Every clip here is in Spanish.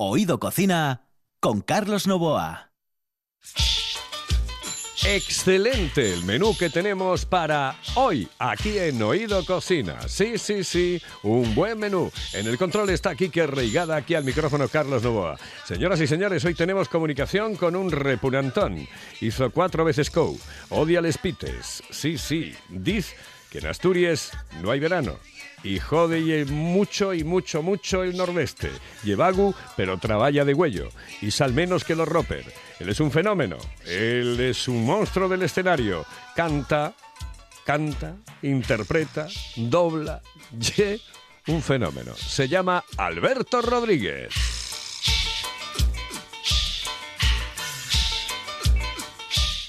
Oído Cocina con Carlos Novoa. Excelente el menú que tenemos para hoy aquí en Oído Cocina. Sí, sí, sí, un buen menú. En el control está Kike Reigada, aquí al micrófono Carlos Novoa. Señoras y señores, hoy tenemos comunicación con un repunantón. Hizo cuatro veces COU, odia les pites. Sí, sí, dice que en Asturias no hay verano y jode mucho y mucho, mucho el nordeste. Llevagu, pero trabaja de huello. Y sal menos que los roper. Él es un fenómeno. Él es un monstruo del escenario. Canta, canta, interpreta, dobla. Ye, un fenómeno. Se llama Alberto Rodríguez.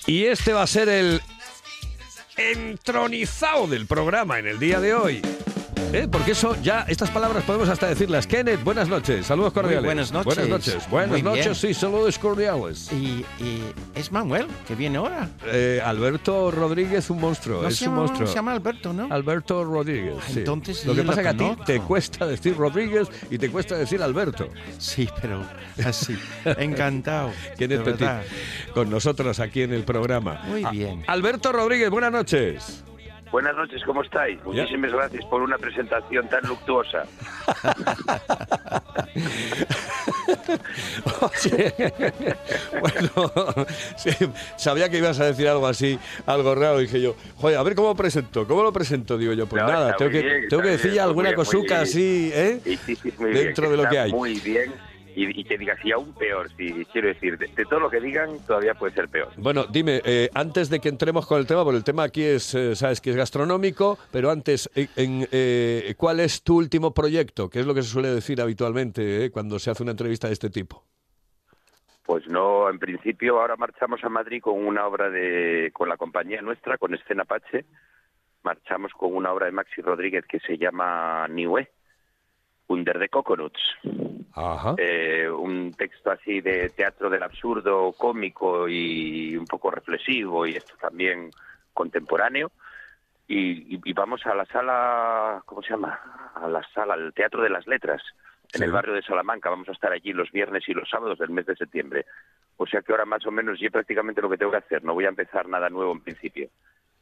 Y este va a ser el entronizado del programa en el día de hoy. ¿Eh? Porque eso ya, estas palabras podemos hasta decirlas. Kenneth, buenas noches, saludos cordiales. buenas noches. Buenas noches, buenas noches, sí, saludos cordiales. Y, es Manuel, que viene ahora. Eh, Alberto Rodríguez, un monstruo, es un monstruo. Se llama Alberto, ¿no? Alberto Rodríguez, sí. Entonces, Lo que pasa es que a ti te cuesta decir Rodríguez y te cuesta decir Alberto. Sí, pero así. Encantado. Kenneth Petit, con nosotros aquí en el programa. Muy bien. Alberto Rodríguez, buenas noches. Buenas noches, ¿cómo estáis? Muchísimas gracias por una presentación tan luctuosa. bueno, sabía que ibas a decir algo así, algo raro, dije yo, joder, a ver cómo presento, ¿cómo lo presento? Digo yo, pues nada, tengo que, tengo que decir alguna cosuca así, ¿eh? Dentro de lo que hay. Muy bien y, que digas, y aún peor, si quiero decir, de, todo lo que digan todavía puede ser peor. Bueno, dime, eh, antes de que entremos con el tema, porque el tema aquí es, eh, sabes que es gastronómico, pero antes, eh, en, ¿cuál es tu último proyecto? ¿Qué es lo que se suele decir habitualmente cuando se hace una entrevista de este tipo? Pues no, en principio ahora marchamos a Madrid con una obra de, con la compañía nuestra, con Escena Pache, marchamos con una obra de Maxi Rodríguez que se llama Niue Under the Coconuts. Eh, un texto así de teatro del absurdo, cómico y un poco reflexivo y esto también contemporáneo. Y, vamos a la sala, ¿cómo se llama? A la sala, al Teatro de las Letras, en el barrio de Salamanca. Vamos a estar allí los viernes y los sábados del mes de septiembre. O sea que ahora más o menos yo prácticamente lo que tengo que hacer. No voy a empezar nada nuevo en principio.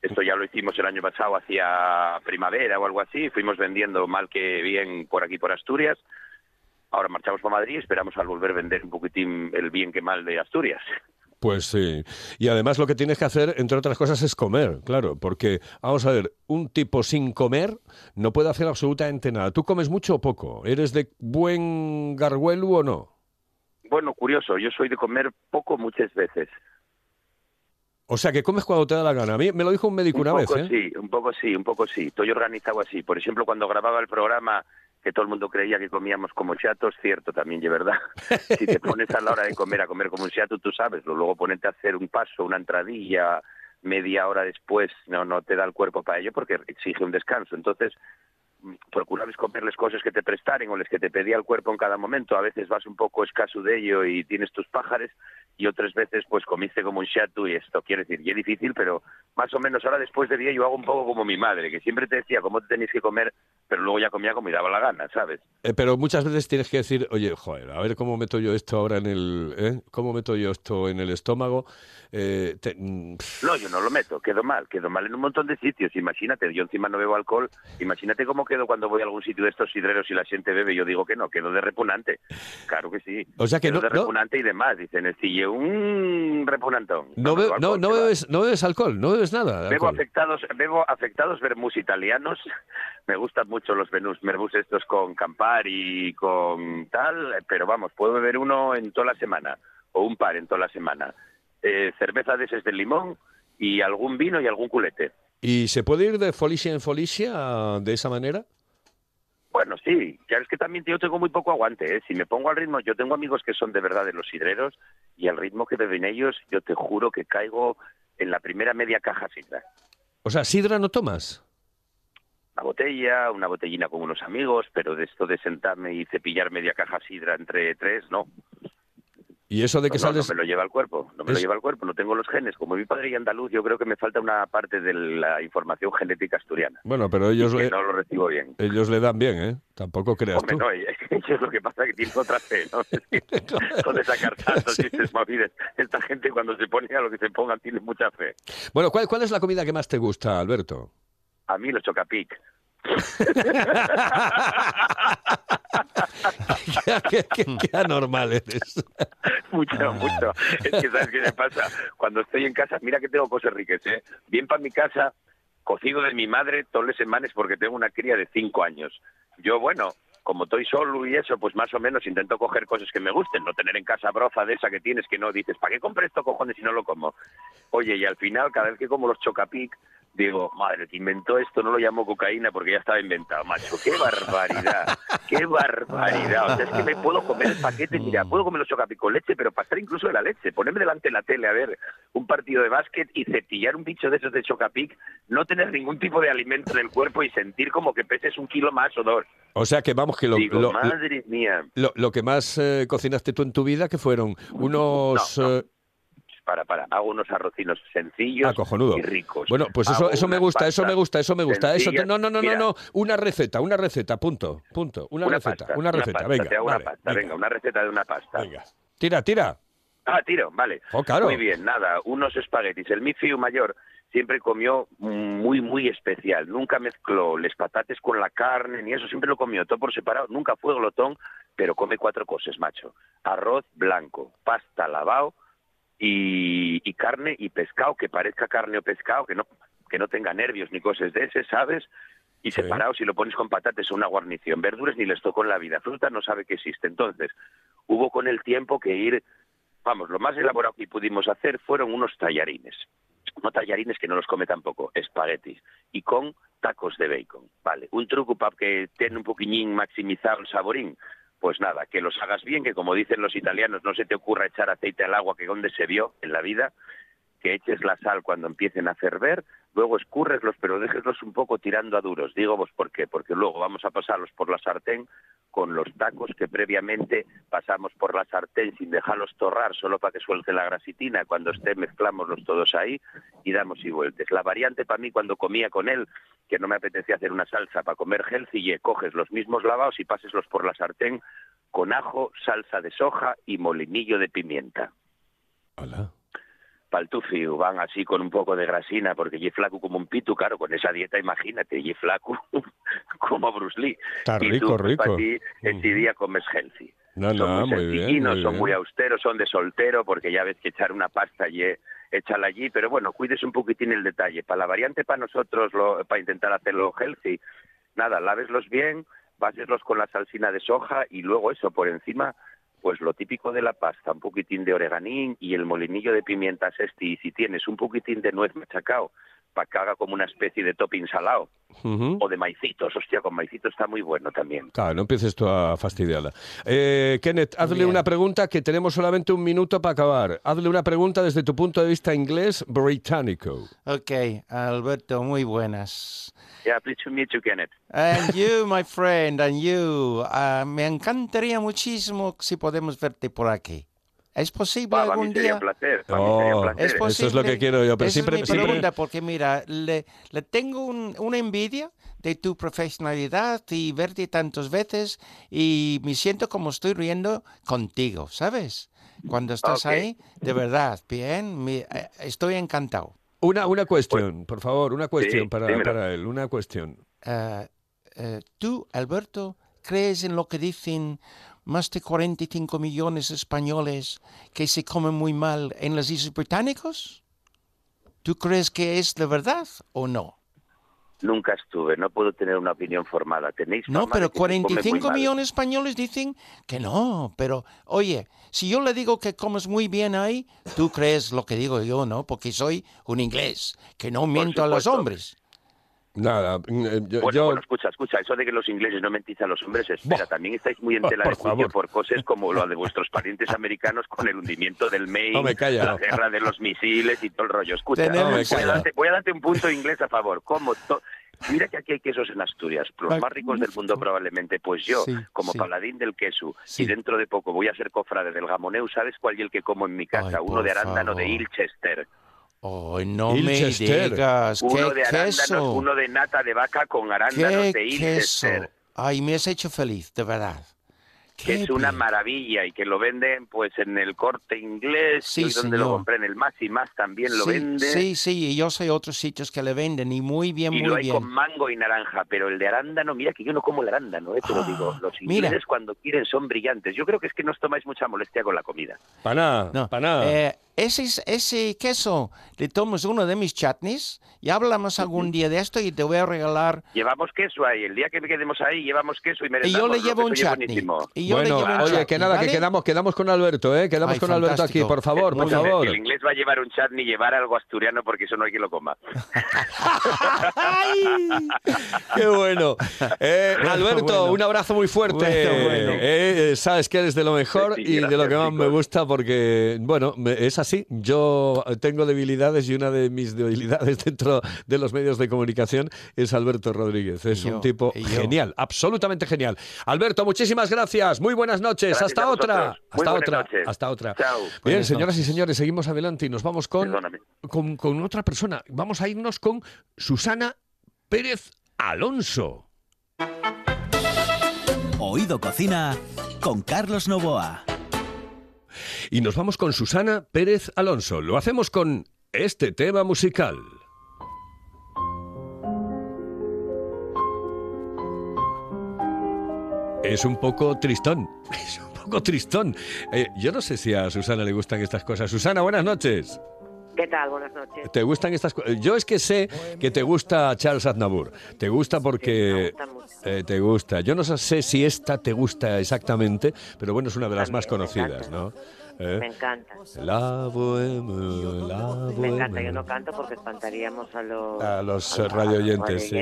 Esto ya lo hicimos el año pasado hacia primavera o algo así. Fuimos vendiendo mal que bien por aquí, por Asturias. Ahora marchamos para Madrid y esperamos al volver a vender un poquitín el bien que mal de Asturias. Pues sí. Y además lo que tienes que hacer, entre otras cosas, es comer, claro. Porque, vamos a ver, un tipo sin comer no puede hacer absolutamente nada. ¿Tú comes mucho o poco? ¿Eres de buen garguelu o no? Bueno, curioso. Yo soy de comer poco muchas veces. O sea, que comes cuando te da la gana. A mí me lo dijo un médico una vez. ¿eh? Sí, un poco sí, un poco sí. Estoy organizado así. Por ejemplo, cuando grababa el programa que todo el mundo creía que comíamos como chatos, cierto también, de verdad. si te pones a la hora de comer a comer como un chato, tú sabes, luego ponerte a hacer un paso, una entradilla, media hora después no no te da el cuerpo para ello porque exige un descanso. Entonces, procurabas comerles cosas que te prestaren o les que te pedía el cuerpo en cada momento. A veces vas un poco escaso de ello y tienes tus pájaros y otras veces pues comiste como un chato y esto quiere decir, y es difícil, pero más o menos ahora después de día yo hago un poco como mi madre, que siempre te decía cómo te tenías que comer, pero luego ya comía como me daba la gana, ¿sabes? Eh, pero muchas veces tienes que decir, oye, joder, a ver cómo meto yo esto ahora en el, ¿eh? ¿Cómo meto yo esto en el estómago? Eh, mm, no, yo no lo meto, quedo mal, quedo mal en un montón de sitios. Imagínate, yo encima no bebo alcohol, imagínate cómo quedo cuando voy a algún sitio de estos sidreros y la gente bebe. Yo digo que no, quedo de repugnante. Claro que sí. O sea que quedo no, de repugnante y demás. Dicen, el un repugnantón. No, no, no, bebes, no bebes alcohol, no bebes nada. Bebo afectados, bebo afectados vermús italianos. Me gustan mucho los vermús, vermús estos con Campari y con tal, pero vamos, puedo beber uno en toda la semana o un par en toda la semana eh, cerveza de ese de limón y algún vino y algún culete. ¿Y se puede ir de folicia en folicia de esa manera? Bueno, sí, claro es que también yo tengo muy poco aguante, ¿eh? si me pongo al ritmo, yo tengo amigos que son de verdad de los sidreros y al ritmo que beben ellos, yo te juro que caigo en la primera media caja sidra. O sea, sidra no tomas. Una botella, una botellina con unos amigos, pero de esto de sentarme y cepillar media caja sidra entre tres, no. ¿Y eso de que No, no, sales...? no me lo lleva el cuerpo, no me Es- lo lleva el cuerpo, no tengo los genes. Como mi padre y andaluz, yo creo que me falta una parte de la información genética asturiana. Bueno, pero ellos le, no lo recibo bien. ellos le dan bien, ¿eh? Tampoco creas Hombre, tú. no, es lo que pasa, que tiene otra fe, ¿no? Con de sacar tantos chistes móviles. Esta gente cuando se pone a lo que se ponga tiene mucha fe. Bueno, ¿cuál, ¿cuál es la comida que más te gusta, Alberto? A mí los chocapic. qué, qué- qué- anormal eres. mucho, mucho. Es que, ¿sabes qué me pasa? Cuando estoy en casa, mira que tengo cosas ricas, ¿eh? Bien para mi casa, cocido de mi madre todos los semanas porque tengo una cría de cinco años. Yo, bueno, como estoy solo y eso, pues más o menos intento coger cosas que me gusten, no tener en casa broza de esa que tienes que no dices, ¿para qué compré esto, cojones, si no lo como? Oye, y al final, cada vez que como los chocapic, digo, madre, que inventó esto, no lo llamó cocaína porque ya estaba inventado, macho. ¡Qué barbaridad! ¡Qué barbaridad! O sea, es que me puedo comer el paquete, mira, puedo comer los chocapic con leche, pero pasar incluso de la leche, ponerme delante de la tele a ver un partido de básquet y cepillar un bicho de esos de chocapic, no tener ningún tipo de alimento en el cuerpo y sentir como que peses un kilo más o dos. O sea que vamos, que lo, Digo, lo- madre mía. lo- lo que más eh, cocinaste tú en tu vida, que fueron unos... No, no. eh, Para, para, hago unos arrocinos sencillos Ah, y ricos. Bueno, pues eso, eso me gusta, eso me gusta, eso me gusta. Eso te- no, no, no, no, Mira, no. Una receta, una receta, punto, punto. Una, receta, pasta, una receta. pasta, venga, te hago vale, una pasta, venga. una receta de una pasta. venga. Tira, tira. Ah, tiro, vale. Oh, claro. Muy bien, nada, unos espaguetis. El mi fiu mayor siempre comió muy, muy especial. Nunca mezcló les patates con la carne ni eso, siempre lo comió todo por separado. Nunca fue glotón, pero come cuatro cosas, macho. Arroz blanco, pasta lavado y, y carne y pescado, que parezca carne o pescado, que no, que no tenga nervios ni cosas de ese, ¿sabes? Y Sí. separado, si lo pones con patates o una guarnición. Verduras ni les tocó en la vida. Fruta no sabe que existe. Entonces, hubo con el tiempo que ir vamos, lo más elaborado que pudimos hacer fueron unos tallarines. No tallarines que no los come tampoco, espaguetis. Y con tacos de bacon. Vale, un truco para que tenga un poquillín maximizado el saborín. Pues nada, que los hagas bien, que como dicen los italianos, no se te ocurra echar aceite al agua que donde se vio en la vida, que eches la sal cuando empiecen a ferver, luego escurreslos, pero déjeslos un poco tirando a duros. Digo, pues ¿por qué? Porque luego vamos a pasarlos por la sartén con los tacos que previamente pasamos por la sartén sin dejarlos torrar, solo para que suelte la grasitina. Cuando esté mezclamoslos todos ahí y damos y vueltas. La variante para mí cuando comía con él, que no me apetecía hacer una salsa para comer healthy, coges los mismos lavados y paseslos por la sartén con ajo, salsa de soja y molinillo de pimienta Hola. Paltufi van así con un poco de grasina porque ye flaco como un pitu, claro, con esa dieta imagínate, ye flaco como Bruce Lee. Está y rico, tú, rico. para ti, Ujú. día comes healthy. No, son no, muy muy bien, muy son bien. muy austeros, son de soltero, porque ya ves que echar una pasta y échala allí, pero bueno, cuides un poquitín el detalle. Para la variante, para nosotros, lo- para intentar hacerlo healthy, nada, láveslos bien, báseslos con la salsina de soja y luego eso, por encima, pues lo típico de la pasta, un poquitín de oreganín y el molinillo de pimientas este, y si tienes un poquitín de nuez machacao, para que haga como una especie de topping salado, Ujú. o de maicitos, hostia, con maicitos está muy bueno también. Claro, no empieces tú a fastidiarla. Eh, Kenneth, hazle Bien. una pregunta que tenemos solamente un minuto para acabar. Hazle una pregunta desde tu punto de vista inglés británico. Ok, Alberto, muy buenas. Yeah, pleased to meet you, Kenneth. And you, my friend, and you. ah, me encantaría muchísimo si podemos verte por aquí. ¿Es posible para algún mí sería día? placer. para mí sería un Oh, placer. Es Eso posible. es lo que quiero yo, pero Esa siempre- es mi siempre- pregunta, porque mira, le, le tengo un- una envidia de tu profesionalidad y verte tantas veces y me siento como estoy riendo contigo, ¿sabes? Cuando estás Ok. ahí, de verdad, bien, me- eh, estoy encantado. Una, una cuestión, por favor, una cuestión Sí, para, para él, una cuestión. Eh, eh, ¿Tú, Alberto, crees en lo que dicen más de 45 millones de españoles que se comen muy mal en las Islas Británicas? ¿Tú crees que es de verdad o no? Nunca estuve, no puedo tener una opinión formada. Tenéis No, pero de que se come muy 45 mal. millones de españoles dicen que no. Pero, oye, si yo le digo que comes muy bien ahí, tú crees lo que digo yo, ¿no? Porque soy un inglés, que no miento a los hombres. Nada, mm, eh, yo, Bueno, yo- bueno, escucha, escucha, eso de que los ingleses no mentís a los hombres, espera, Buah. también estáis muy en tela por de juicio por cosas como lo de vuestros parientes americanos con el hundimiento del Maine, No me calla, la no. guerra de los misiles y todo el rollo. Escucha, Tenemos- No me voy, a darte, voy a darte un punto inglés a favor. Como to- Mira que aquí hay quesos en Asturias, los más ricos del mundo probablemente. Pues yo, Sí, como sí. paladín del queso, Sí. y dentro de poco voy a ser cofrade del gamoneu, ¿sabes cuál es el que como en mi casa? Ay, Uno de arándano de. Ilchester. Ay, no me digas. Uno ¿Qué de queso? uno de nata de vaca con arándanos ¿Qué de queso? Ay, me has hecho feliz, de verdad. que es una maravilla y que lo venden pues en el corte inglés Sí, donde lo señor. compré en el más y más también lo sí, vende Sí, sí, y yo sé otros sitios que le venden y muy bien, y muy lo hay bien. con mango y naranja pero el de arándano mira que yo no como el arándano eh, te lo Ah, digo los mira. ingleses cuando quieren son brillantes yo creo que es que no os tomáis mucha molestia con la comida Para nada, No, para nada. eh, ese, es- ese queso le tomas uno de mis chutneys y hablamos algún día de esto y te voy a regalar. llevamos queso ahí el día que quedemos ahí llevamos queso y Y merendamos yo le lo llevo un chutney. Y yo bueno, le llevo un oye, chutney, que nada, ¿vale? que quedamos, quedamos con Alberto, ¿eh? Quedamos Ay, con Alberto aquí, por favor, por favor. el inglés va a llevar un chat ni llevar algo asturiano porque eso no hay que lo coma ¡Ay! ¡Qué bueno! Eh, Bueno, Alberto, bueno. un abrazo muy fuerte. Bueno, bueno. Eh, sabes que eres de lo mejor Sí, y de lo que más me gusta porque, bueno, me- es así. Yo tengo debilidades y una de mis debilidades dentro de los medios de comunicación es Alberto Rodríguez. Es un tipo genial, absolutamente genial. Alberto, muchísimas gracias. Muy buenas noches. Gracias Hasta otra. Hasta otra. noches. Hasta otra. Chao. Bien, Buenas señoras y señores, seguimos adelante y nos vamos con con, con otra persona. Vamos a irnos con Susana Pérez Alonso. Oído Cocina con Carlos Novoa. Y nos vamos con Susana Pérez Alonso. Lo hacemos con este tema musical. Es un poco tristón. Es un poco tristón. Eh, yo no sé si a Susana le gustan estas cosas. Susana, buenas noches. ¿Qué tal? Buenas noches. ¿Te gustan estas cosas? Yo es que sé que te gusta Charles Aznavour. Te gusta porque... Sí, me gusta mucho. eh, te gusta. Yo no sé si esta te gusta exactamente, pero bueno, es una de las más También, conocidas, ¿no? ¿Eh? Me encanta. La bohème, la Me encanta. Yo no canto porque espantaríamos a los, A los, radioyentes, sí.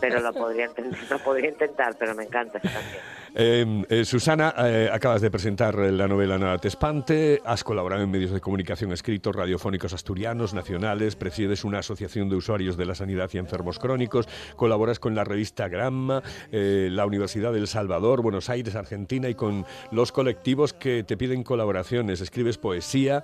pero lo podría, intent- lo podría intentar, pero me encanta esa canción. Eh, eh, Susana, eh, acabas de presentar eh, la novela Nada te espante, has colaborado en medios de comunicación escritos, radiofónicos asturianos, nacionales, presides una asociación de usuarios de la sanidad y enfermos crónicos, colaboras con la revista Gramma, la Universidad del Salvador, Buenos Aires, Argentina y con los colectivos que te piden colaboraciones, escribes poesía,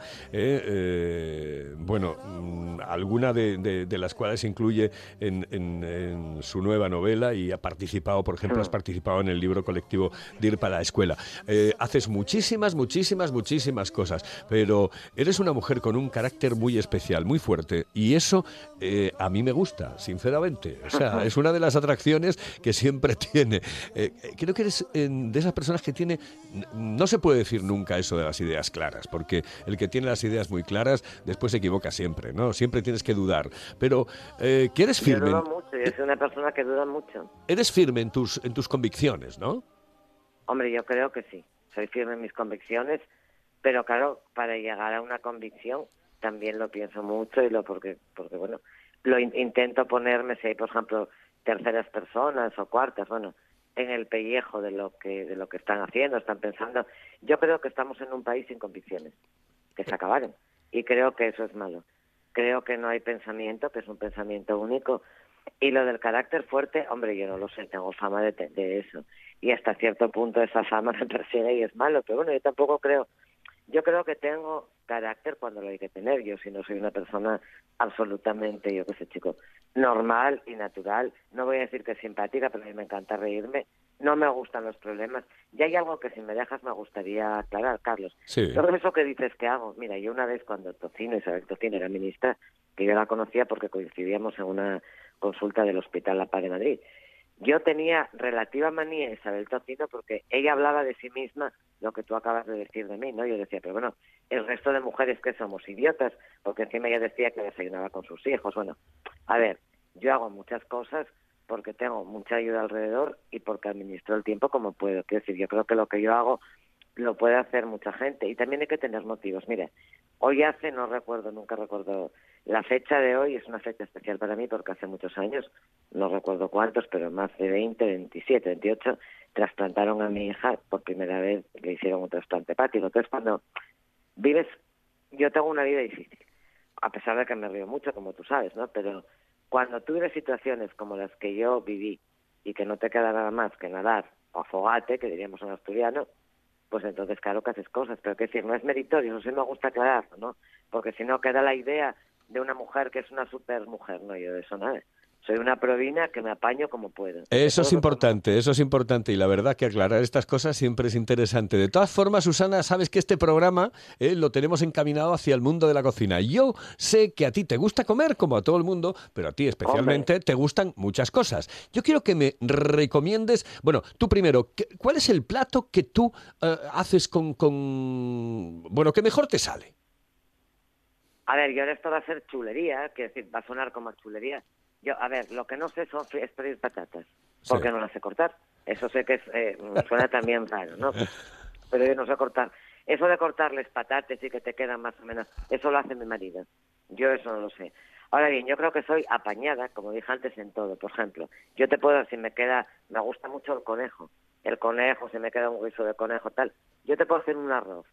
bueno, mm, alguna de, de- de las cuales incluye en, en- en su nueva novela y ha participado, por ejemplo, has participado en el libro colectivo de ir para la escuela. Eh, haces muchísimas, muchísimas, muchísimas cosas, pero eres una mujer con un carácter muy especial, muy fuerte, y eso eh, a mí me gusta, sinceramente. O sea, es una de las atracciones que siempre tiene. Eh, creo que eres eh, de esas personas que tiene, no se puede decir nunca eso de las ideas claras, porque el que tiene las ideas muy claras después se equivoca siempre, ¿no? Siempre tienes que dudar. Pero eh, que eres Yo firme, dudo en- mucho, yo soy una persona que duda mucho. eres firme en tus, en tus convicciones, ¿no? Hombre, yo creo que sí. Soy firme en mis convicciones, pero claro, para llegar a una convicción también lo pienso mucho y lo porque, porque bueno, lo in- intento ponerme, si hay, por ejemplo, terceras personas o cuartas, bueno, en el pellejo de lo que de lo que están haciendo, están pensando. Yo creo que estamos en un país sin convicciones, que se acabaron, y creo que eso es malo. Creo que no hay pensamiento, que es un pensamiento único. Y lo del carácter fuerte, hombre, yo no lo sé, tengo fama de, de eso. Y hasta cierto punto esa fama me persigue y es malo. Pero bueno, yo tampoco creo. Yo creo que tengo carácter cuando lo hay que tener. Yo, si no soy una persona absolutamente, yo qué sé, chico, normal y natural. No voy a decir que es simpática, pero a mí me encanta reírme. No me gustan los problemas. Y hay algo que si me dejas me gustaría aclarar, Carlos. Sí. Todo eso que dices que hago. Mira, yo una vez cuando Tocino, Isabel Tocino era ministra, que yo la conocía porque coincidíamos en una consulta del Hospital La Paz de Madrid. Yo tenía relativa manía Isabel Tocino porque ella hablaba de sí misma lo que tú acabas de decir de mí, ¿no? Yo decía, pero bueno, el resto de mujeres que somos idiotas, porque encima ella decía que desayunaba con sus hijos. Bueno, a ver, yo hago muchas cosas porque tengo mucha ayuda alrededor y porque administro el tiempo como puedo. Quiero decir, yo creo que lo que yo hago lo puede hacer mucha gente y también hay que tener motivos. Mira, hoy hace, no recuerdo, nunca recuerdo, la fecha de hoy es una fecha especial para mí porque hace muchos años, no recuerdo cuántos, pero más de 20, 27, 28, trasplantaron a mi hija por primera vez, le hicieron un trasplante hepático. Entonces, cuando vives, yo tengo una vida difícil, a pesar de que me río mucho, como tú sabes, ¿no? Pero Cuando tú situaciones como las que yo viví y que no te queda nada más que nadar o afogate, que diríamos en asturiano, pues entonces claro que haces cosas, pero que decir, no es meritorio, eso sí me gusta aclararlo, ¿no? Porque si no queda la idea de una mujer que es una super mujer, no, yo de eso nada. Soy una provina que me apaño como puedo. Eso es importante, eso es importante y la verdad que aclarar estas cosas siempre es interesante. De todas formas, Susana, sabes que este programa eh, lo tenemos encaminado hacia el mundo de la cocina. Yo sé que a ti te gusta comer, como a todo el mundo, pero a ti especialmente te gustan muchas cosas. Yo quiero que me recomiendes, bueno, tú primero, ¿qué- ¿cuál es el plato que tú eh, haces con, con, bueno, que mejor te sale? A ver, yo de esto va a ser chulería, que decir, va a sonar como chulería. Yo, a ver, lo que no sé son es freír patatas, porque Sí. no las sé cortar. Eso sé que es, eh, suena también raro, ¿no? Pero yo no sé cortar. Eso de cortarles patatas y que te quedan más o menos, eso lo hace mi marido. Yo eso no lo sé. Ahora bien, yo creo que soy apañada, como dije antes, en todo. Por ejemplo, yo te puedo, si me queda, me gusta mucho el conejo. El conejo, si me queda un guiso de conejo, tal. Yo te puedo hacer un arroz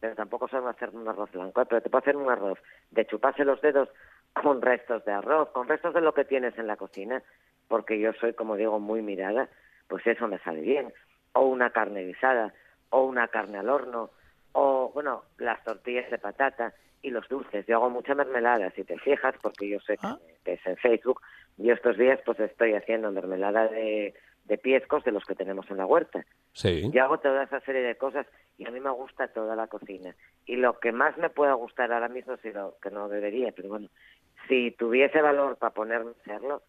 pero tampoco saben hacer un arroz blanco, ¿eh? pero te puedo hacer un arroz de chuparse los dedos con restos de arroz, con restos de lo que tienes en la cocina, porque yo soy, como digo, muy mirada, pues eso me sale bien. O una carne guisada, o una carne al horno, o, bueno, las tortillas de patata y los dulces. Yo hago mucha mermelada, si te fijas, porque yo sé que, Ah. que es en Facebook. Yo estos días pues estoy haciendo mermelada de, de piescos de los que tenemos en la huerta. Sí. Yo hago toda esa serie de cosas y a mí me gusta toda la cocina. Y lo que más me pueda gustar ahora mismo, si lo, que no debería, pero bueno, si tuviese valor para ponerme a hacerlo,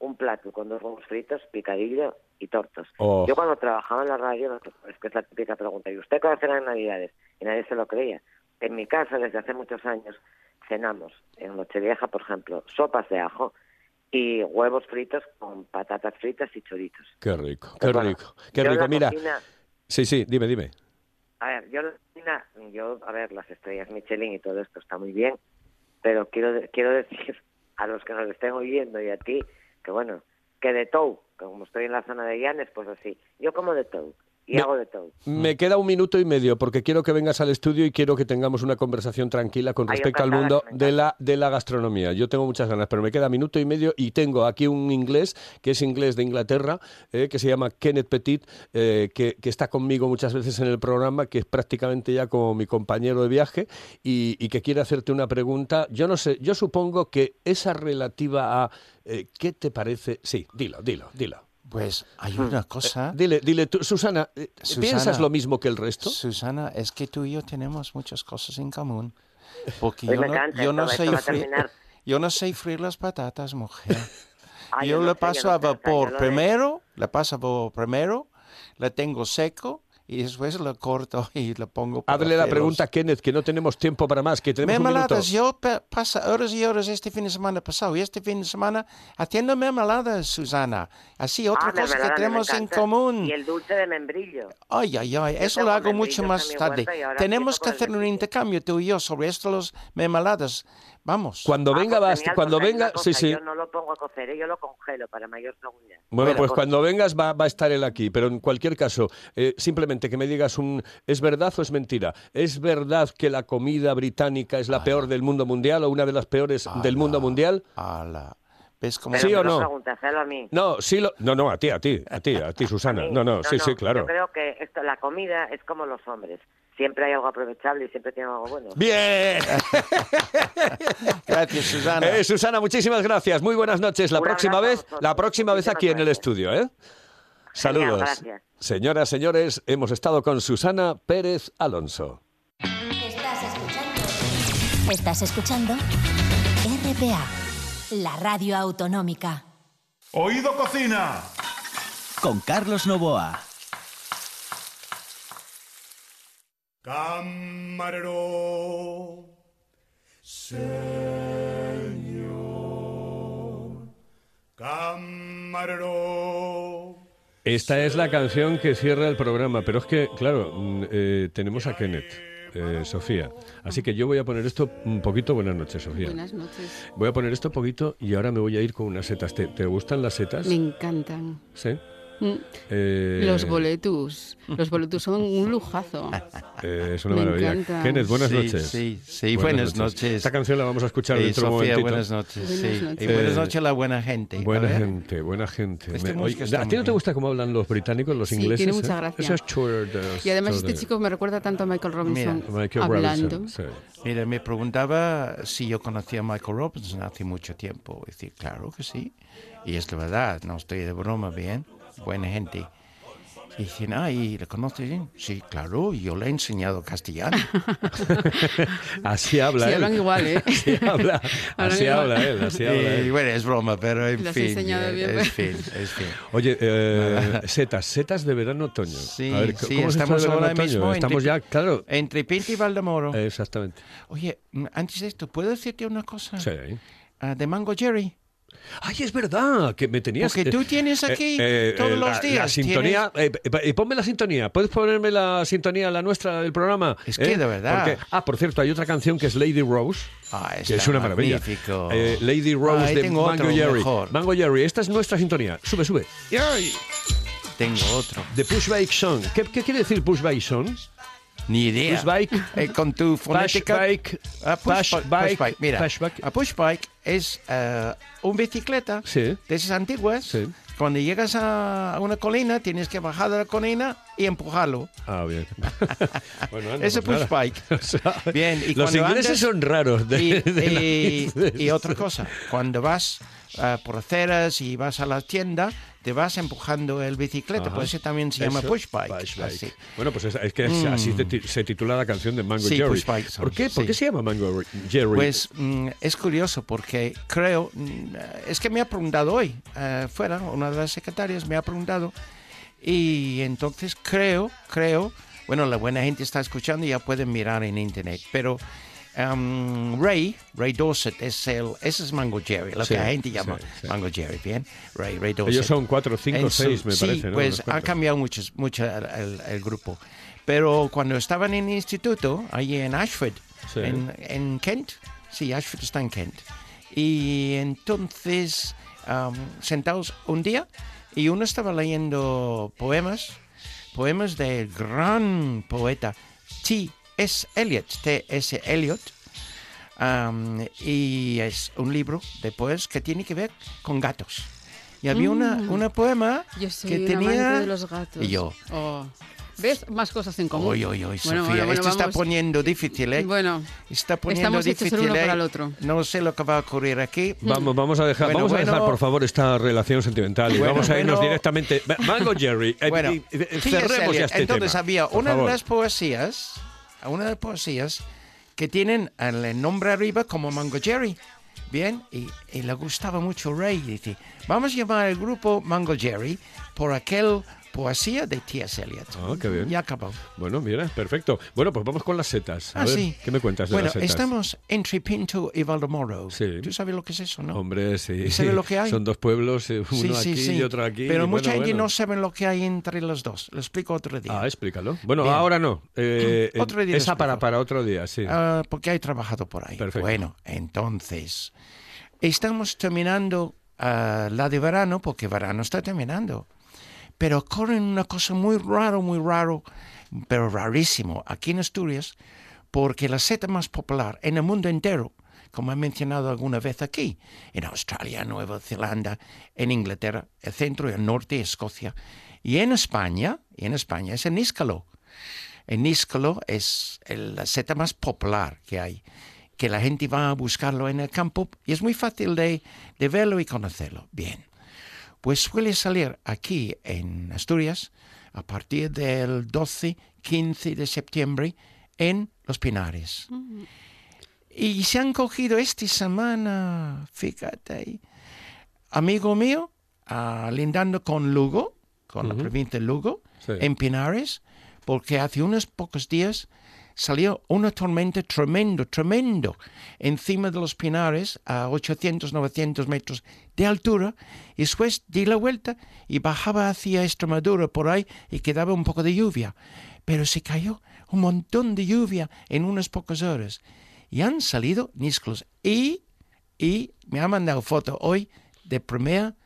un plato con dos huevos fritos, picadillo y tortos. Oh. Yo cuando trabajaba en la radio, es que es la típica pregunta, ¿y usted qué va a hacer en Navidades? Y nadie se lo creía. En mi casa, desde hace muchos años, cenamos en Nochevieja, por ejemplo, sopas de ajo y huevos fritos con patatas fritas y choritos. Qué rico, qué Bueno, rico, qué rico. Mira, cocina- sí, sí, dime, dime. a ver, yo, la cocina, yo, a ver, las estrellas Michelin y todo esto está muy bien, pero quiero, quiero decir a los que nos estén oyendo y a ti, que bueno, que de todo, como estoy en la zona de Llanes, pues así, yo como de todo y Me- hago de todo. Me queda un minuto y medio porque quiero que vengas al estudio y quiero que tengamos una conversación tranquila con respecto al mundo de la, de la gastronomía. Yo tengo muchas ganas, pero me queda minuto y medio y tengo aquí un inglés que es inglés de Inglaterra, eh, que se llama Kenneth Petit, eh, que, que está conmigo muchas veces en el programa, que es prácticamente ya como mi compañero de viaje y, y que quiere hacerte una pregunta. Yo no sé, yo supongo que esa relativa a eh, ¿qué te parece? Sí, dilo, dilo, dilo. Pues hay una cosa, Dile, dile tú, Susana, eh, ¿piensas Susana. lo mismo que el resto? Susana, es que tú y yo tenemos muchas cosas en común. Porque Hoy yo me no, encanta yo no sé yo no sé freír las patatas, mujer. Ay, yo no le yo paso a yo vapor primero, le paso a vapor primero, le tengo seco y después lo corto y lo pongo para Hazle la pregunta a los- Kenneth, que no tenemos tiempo para más, que tenemos un minuto. Mermeladas, yo pasa horas y horas este fin de semana pasado y este fin de semana haciendo mermeladas, Susana. Así, otra Ah, cosa que tenemos en común. Y el dulce de membrillo. Ay, ay, ay, Yo eso lo hago mucho más tarde. Tenemos que hacer un intercambio tú y yo sobre esto, los mermeladas. Vamos. Cuando Ah, venga, pues vas- genial, cuando venga, sí, sí. Yo no lo pongo a cocer, ¿eh? yo lo congelo para mayor seguridad. Bueno, pues cuando vengas va, va a estar él aquí, pero en cualquier caso, eh, simplemente que me digas un ¿es verdad o es mentira? ¿Es verdad que la comida británica es la peor del mundo mundial o una de las peores del mundo mundial? ala. ¿Ves cómo Pero ¿Sí me o no? a mí. No, sí lo, no, no, a ti, a ti, a ti, a ti, Susana. A mí. No, no, sí, sí, claro. Yo creo que esto, la comida es como los hombres. Siempre hay algo aprovechable y siempre tiene algo bueno. Bien. Gracias, Susana. Eh, Susana, muchísimas gracias. Muy buenas noches. La próxima vez, la próxima vez aquí en el estudio, ¿eh? Saludos. gracias. Señoras, señores, hemos estado con Susana Pérez Alonso. Estás escuchando. Estás escuchando RPA, la radio autonómica. Oído Cocina. Con Carlos Novoa. Camarero. Señor. Camarero. Esta es la canción que cierra el programa, pero es que, claro, mm, eh, tenemos a Kenneth, eh, Sofía. Así que yo voy a poner esto un poquito. Buenas noches, Sofía. Buenas noches. Voy a poner esto poquito y ahora me voy a ir con unas setas. ¿Te, te gustan las setas? Me encantan. Sí. Mm. Eh, Los boletus. Los boletus son un lujazo. eh, es una Me maravilla. encanta. Kenneth, buenas Sí, noches. sí, sí, buenas noches. Esta canción la vamos a escuchar Sí, dentro de un momentito. buenas noches. Buenas sí. noches. Y buenas Eh, noches a la buena gente. Buena gente, buena gente. Esta Me- oye, ¿A ti no te gusta cómo hablan los británicos, los Sí, ingleses? tiene mucha eh? gracia. Esos tours, Y además este chico me recuerda tanto a Michael Robinson Michael hablando. Robinson, sí. Mira, me preguntaba si yo conocía a Michael Robinson hace mucho tiempo. Y decía, claro que sí. Y es la verdad, no estoy de broma, bien. Buena gente. Y dicen, ah, ¿y le conoces bien? Sí, claro, yo le he enseñado castellano. Así habla Sí, él. hablan igual, ¿eh? Así habla, Hablan así igual. habla él, así habla y él. bueno, es broma, pero en fin. enseñado eh, bien, es pero- fin, es fin. Oye, eh, setas, setas de verano-otoño. Sí, A ver, sí, ¿cómo estamos ahora mismo Estamos entre- ya, claro. Entre Pinto y Valdemoro. Exactamente. Oye, antes de esto, ¿puedo decirte una cosa? Sí. Ah, de Mango Jerry. Ay, es verdad, que me tenías... Porque tú tienes aquí todos los la, La días, sintonía, eh, eh, ponme la sintonía. ¿Puedes ponerme la sintonía, la nuestra del programa? Es que, ¿Eh? de verdad. Porque- ah, por cierto, hay otra canción que es Lady Rose. Ah, Que es una maravilla. magnífico. Eh, Lady Rose Ay, de Mango otro Jerry. mejor. Mango Jerry, esta es nuestra sintonía. Sube, sube. Tengo otro. The Pushbike Song. ¿Qué, qué quiere decir Pushbike Song? Ni idea. Pushbike. Eh, con tu fonética. Ah, push- Pushbike. pushbike. Mira, Pushbike. a pushbike es eh, un bicicleta Sí. de esas antiguas. Sí. Cuando llegas a una colina, tienes que bajar de la colina y empujarlo. Ah, bien. bueno, anda, Ese. O sea, Bien, y los ingleses andas- son raros. de- Y, de y otra cosa, cuando vas ah, por aceras y vas a la tienda, te vas empujando el bicicleta, Ajá. por eso también se llama Eso, pushbike. pushbike. así. Bueno, pues es, es que es- así se titula la canción de Mango Sí, Jerry. pushbike son, ¿Por qué? ¿Por sí. qué se llama Mango Jerry? Pues mm, es curioso porque creo, mm, es que me ha preguntado hoy, eh, fuera, una de las secretarias me ha preguntado, y entonces creo, creo, bueno, la buena gente está escuchando y ya pueden mirar en internet, pero um, Ray, Ray Dorset, es el, ese es Mango Jerry, lo Sí, que la gente llama sí, sí. Mango Jerry, ¿bien? Ray, Ray Dorset. Ellos son cuatro, cinco, su- seis, me parece. ¿no? pues ha cambiado mucho, mucho el, grupo. Pero cuando estaban en el instituto, allí en Ashford, en, en Kent, sí, Ashford está en Kent. Y entonces, am, sentados un día, y uno estaba leyendo poemas, poemas del gran poeta T.S. Eliot, T.S. Eliot, am, y es un libro de poemas que tiene que ver con gatos. Y había una, una poema Mm. Yo soy que un tenía... de los gatos. Y yo, Oh. ¿Ves? Más cosas en común. Uy, uy, uy, Sofía, Bueno, bueno, bueno, esto está vamos. poniendo difícil, ¿eh? Bueno, está poniendo estamos hechos el difícil, uno ¿eh? para el otro. No sé lo que va a ocurrir aquí. Vamos, vamos a dejar, Bueno, vamos a dejar, por favor, esta relación sentimental y Bueno, vamos a irnos bueno. directamente. Mango Jerry, eh, T.S. cerremos ya este Entonces tema. había por una favor. de las poesías, una de las poesías que tienen el nombre arriba como Mango Jerry. Bien, y, le gustaba mucho Ray. Y dice, vamos a llamar el grupo Mango Jerry por aquel poesía de T.S. Eliot. Ah, qué bien. Y acabó. Bueno, mira, perfecto. Bueno, pues vamos con las setas. A Ah, ver, sí. ¿qué me cuentas de Bueno, las setas? estamos entre Pinto y Valdemoro. Sí. ¿Tú sabes lo que es eso, no? Hombre, sí. ¿Sabe lo que hay? Son dos pueblos, eh, uno Sí, sí, aquí y otro aquí. Pero mucha bueno, gente bueno. no sabe lo que hay entre los dos. Lo explico otro día. Ah, explícalo. Bueno, Bien. ahora no. Eh, eh, Otro día esa para, para otro día, sí. Ah, porque hay trabajado por ahí. Perfecto. Bueno, entonces, estamos terminando ah, la de verano porque verano está terminando. Pero ocurre una cosa muy raro, muy raro, pero rarísimo aquí en Asturias, porque la seta más popular en el mundo entero, como he mencionado alguna vez aquí, en Australia, Nueva Zelanda, en Inglaterra, el centro y el norte, Escocia, y en España, y en España es el níscalo. El níscalo es el- la seta más popular que hay, que la gente va a buscarlo en el campo y es muy fácil de, de verlo y conocerlo. Bien, pues suele salir aquí en Asturias a partir del 12, 15 de septiembre en Los Pinares. Y se han cogido esta semana, fíjate, amigo mío, ah, lindando con Lugo, con la provincia de Lugo, Sí. en Pinares, porque hace unos pocos días salió una tormenta tremendo, tremendo, encima de los Pinares a 800, 900 metros de altura, y después di la vuelta y bajaba hacia Extremadura por ahí y quedaba un poco de lluvia. Pero se cayó un montón de lluvia en unas pocas horas. Y han salido níscolos. Y, y me ha mandado foto hoy de primera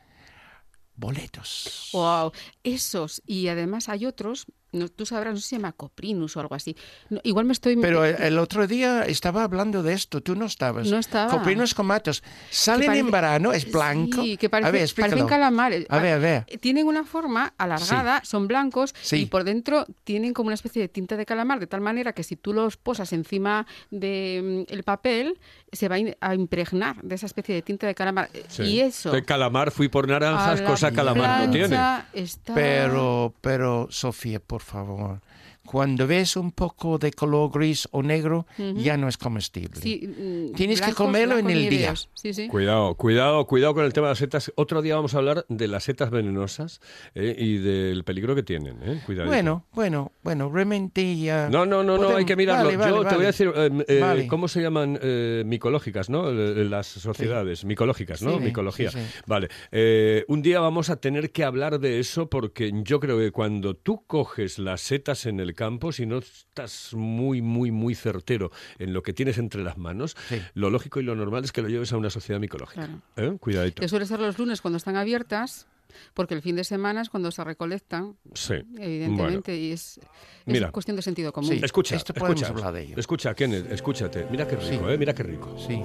boletos. Wow, esos. Y además hay otros, no, tú sabrás, no sé si se llama Coprinus o algo así. No, igual me estoy... Pero el, el otro día estaba hablando de esto, tú no estabas. No estaba. Coprinos con matos. Salen parece- en verano, es blanco. Sí, que parece, a ver, parecen calamares. A ver, a ver. Eh, Tienen una forma alargada, son blancos Sí. y por dentro tienen como una especie de tinta de calamar, de tal manera que si tú los posas encima del papel, se va a impregnar de esa especie de tinta de calamar. Sí. Y eso... De calamar fui por naranjas, cosa calamar no tiene. está- Pero, pero, Sofía, por favor, cuando ves un poco de color gris o negro, ya no es comestible. Sí, mm, Tienes que blancos, comerlo en el día. Sí, sí. Cuidado, cuidado, cuidado con el tema de las setas. Otro día vamos a hablar de las setas venenosas eh, y del peligro que tienen. Eh. Cuidadito. Bueno, bueno, bueno, realmente ya... No, no, no, no, podemos- hay que mirarlo. Vale, vale, Yo te vale. voy a decir, eh, eh, Vale. ¿cómo se llaman eh, micológicas, no? Eh, Las sociedades micológicas, ¿no? Sí, Micología. sí, sí. Vale. Eh, un día vamos a tener que hablar de eso porque yo creo que cuando tú coges las setas en el campo, si no estás muy, muy, muy certero en lo que tienes entre las manos, Sí. lo lógico y lo normal es que lo lleves a una sociedad micológica. ¿Eh? Cuidadito. Que suele ser los lunes cuando están abiertas, porque el fin de semana es cuando se recolectan, Sí. evidentemente, y es, es Mira. cuestión de sentido común. Sí. Escucha, Esto podemos escucha, hablar de ello. escucha, Kenneth, escúchate. Mira qué rico, Sí. ¿eh? Mira qué rico. Sí.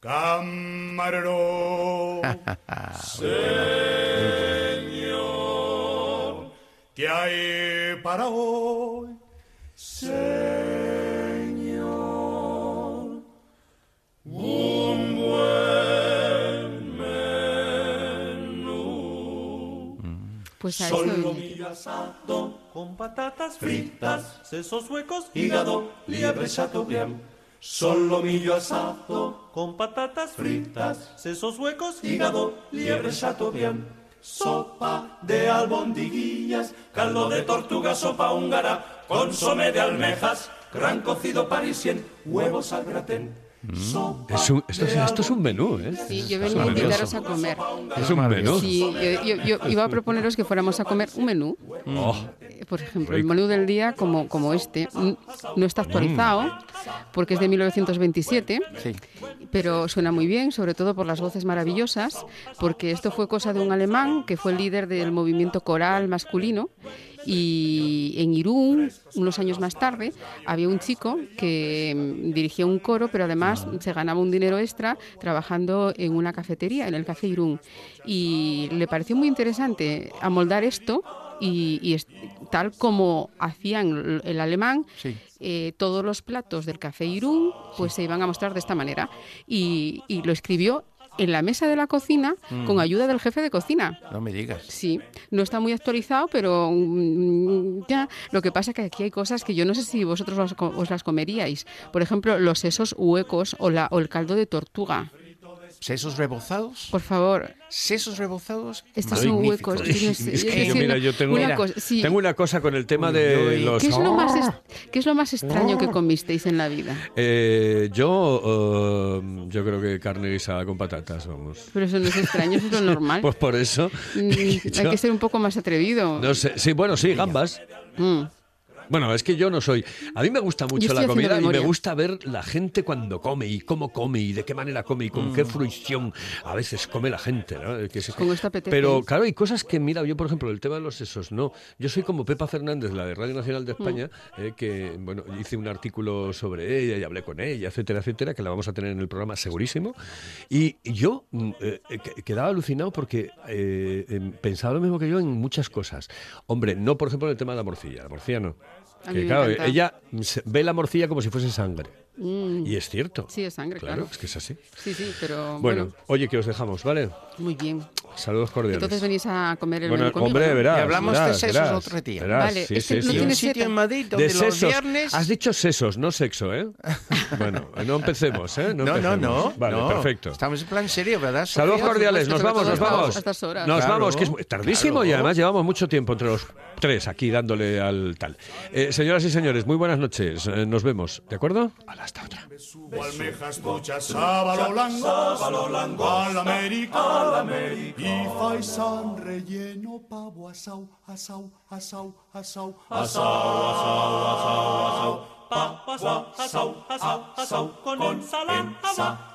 Camarero, ¿qué hay para hoy? Señor, un buen menú. Pues a Solo asado con patatas fritas, sesos huecos, hígado, liebre chateaubriand. Solo millo asado con patatas fritas, sesos huecos, hígado, liebre chateaubriand. Sopa de albondiguillas, caldo de tortuga, sopa húngara, consomé de almejas, gran cocido parisien, huevos al gratén. Sopa Es un- esto, es, esto es un menú, ¿eh? Sí, yo Es venía a invitaros a comer. Es un menú. Sí, yo, yo- yo iba a proponeros que fuéramos a comer un menú. Oh, Por ejemplo, el menú del día como, como este mm, no está actualizado porque es de 1927, Sí. pero suena muy bien, sobre todo por las voces maravillosas, porque esto fue cosa de un alemán que fue el líder del movimiento coral masculino y en Irún, unos años más tarde, había un chico que mm, dirigía un coro, pero además se ganaba un dinero extra trabajando en una cafetería, en el Café Irún. Y le pareció muy interesante amoldar esto y, y es- tal como hacían el- alemán, Sí. eh, todos los platos del Café Irún pues se iban a mostrar de esta manera. Y, y lo escribió en la mesa de la cocina con ayuda del jefe de cocina. No me digas. Sí, no está muy actualizado, pero mm, ya. Lo que pasa es que aquí hay cosas que yo no sé si vosotros os las comeríais. Por ejemplo, los sesos huecos o, la, o el caldo de tortuga. ¿Sesos rebozados? Por favor, ¿Sesos rebozados? estos son huecos. Es que yo, mira, yo tengo una cosa, sí. tengo una cosa con el tema Uy, de uy. los... ¿Qué es, lo más qué es lo más extraño que comisteis en la vida? Eh, yo, eh, yo creo que carne guisada con patatas, vamos. Pero eso no es extraño, eso es lo normal. Pues por eso. Mm, hay que ser un poco más atrevido. no sé, sí, bueno, sí, gambas. Mm. Bueno, es que yo no soy. A mí me gusta mucho la comida y me gusta ver la gente cuando come y cómo come y de qué manera come y con qué Mm. fruición a veces come la gente. ¿no? Que se- Con apetece. Pero claro, hay cosas que, mira, yo por ejemplo, el tema de los sesos, no. Yo soy como Pepa Fernández, la de Radio Nacional de España, Mm. eh, que, bueno, hice un artículo sobre ella y hablé con ella, etcétera, etcétera, que la vamos a tener en el programa segurísimo. Y yo mm, eh, eh, que- quedaba alucinado porque eh, em, pensaba lo mismo que yo en muchas cosas. Hombre, no, por ejemplo, en el tema de la morcilla. La morcilla no. Que claro, ella ve la morcilla como si fuese sangre. Mm. Y es cierto. Sí, es sangre, claro. es que es así. Sí, sí, pero Bueno, bueno, oye, que os dejamos, ¿vale? Muy bien. Saludos cordiales. Entonces venís a comer el bueno, menú conmigo, hombre, ¿no? verás. Y hablamos de verás, sesos verás, otro día. verás, Vale, sí, este sí, no sí. Y un sitio en Madrid De donde los sesos. viernes... Has dicho sesos, no sexo, ¿eh? bueno, no empecemos, ¿eh? No, no, empecemos. no. Vale, no. perfecto. Estamos en plan serio, ¿verdad? Saludos Sofía? cordiales, nos vamos, nos a vamos. estas horas. Nos Claro, vamos, que es tardísimo y claro. además llevamos mucho tiempo entre los tres aquí dándole al tal. Eh, señoras y señores, muy buenas noches. Eh, nos vemos, ¿de acuerdo? Hola, hasta otra. Subo almejas, truchas, sábalo lango, al América, y faisán relleno, pavo asau, asau, asau, asau, asau, asau, asau, asau, pa, asau, asau, asau, asau, con ensalada,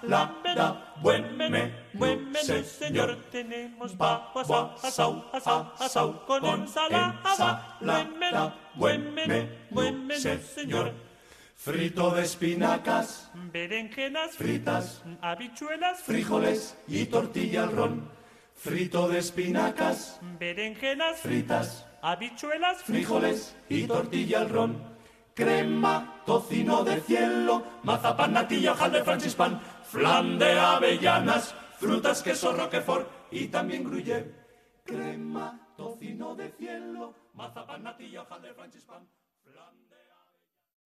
ensalada, buen menú, buen menú, señor, tenemos pavo asau, asau, asau, asau, con ensalada, buen menú, buen menú, buen menú, señor. Frito de espinacas, berenjenas fritas, habichuelas, frijoles y tortilla al ron. Frito de espinacas, berenjenas fritas, habichuelas, frijoles y tortilla al ron. Crema, tocino de cielo, mazapán, natilla, hojaldre, francispan, flan de avellanas, frutas, queso, roquefort y también gruyère. Crema, tocino de cielo, mazapán, natilla, hojaldre, francispan, flan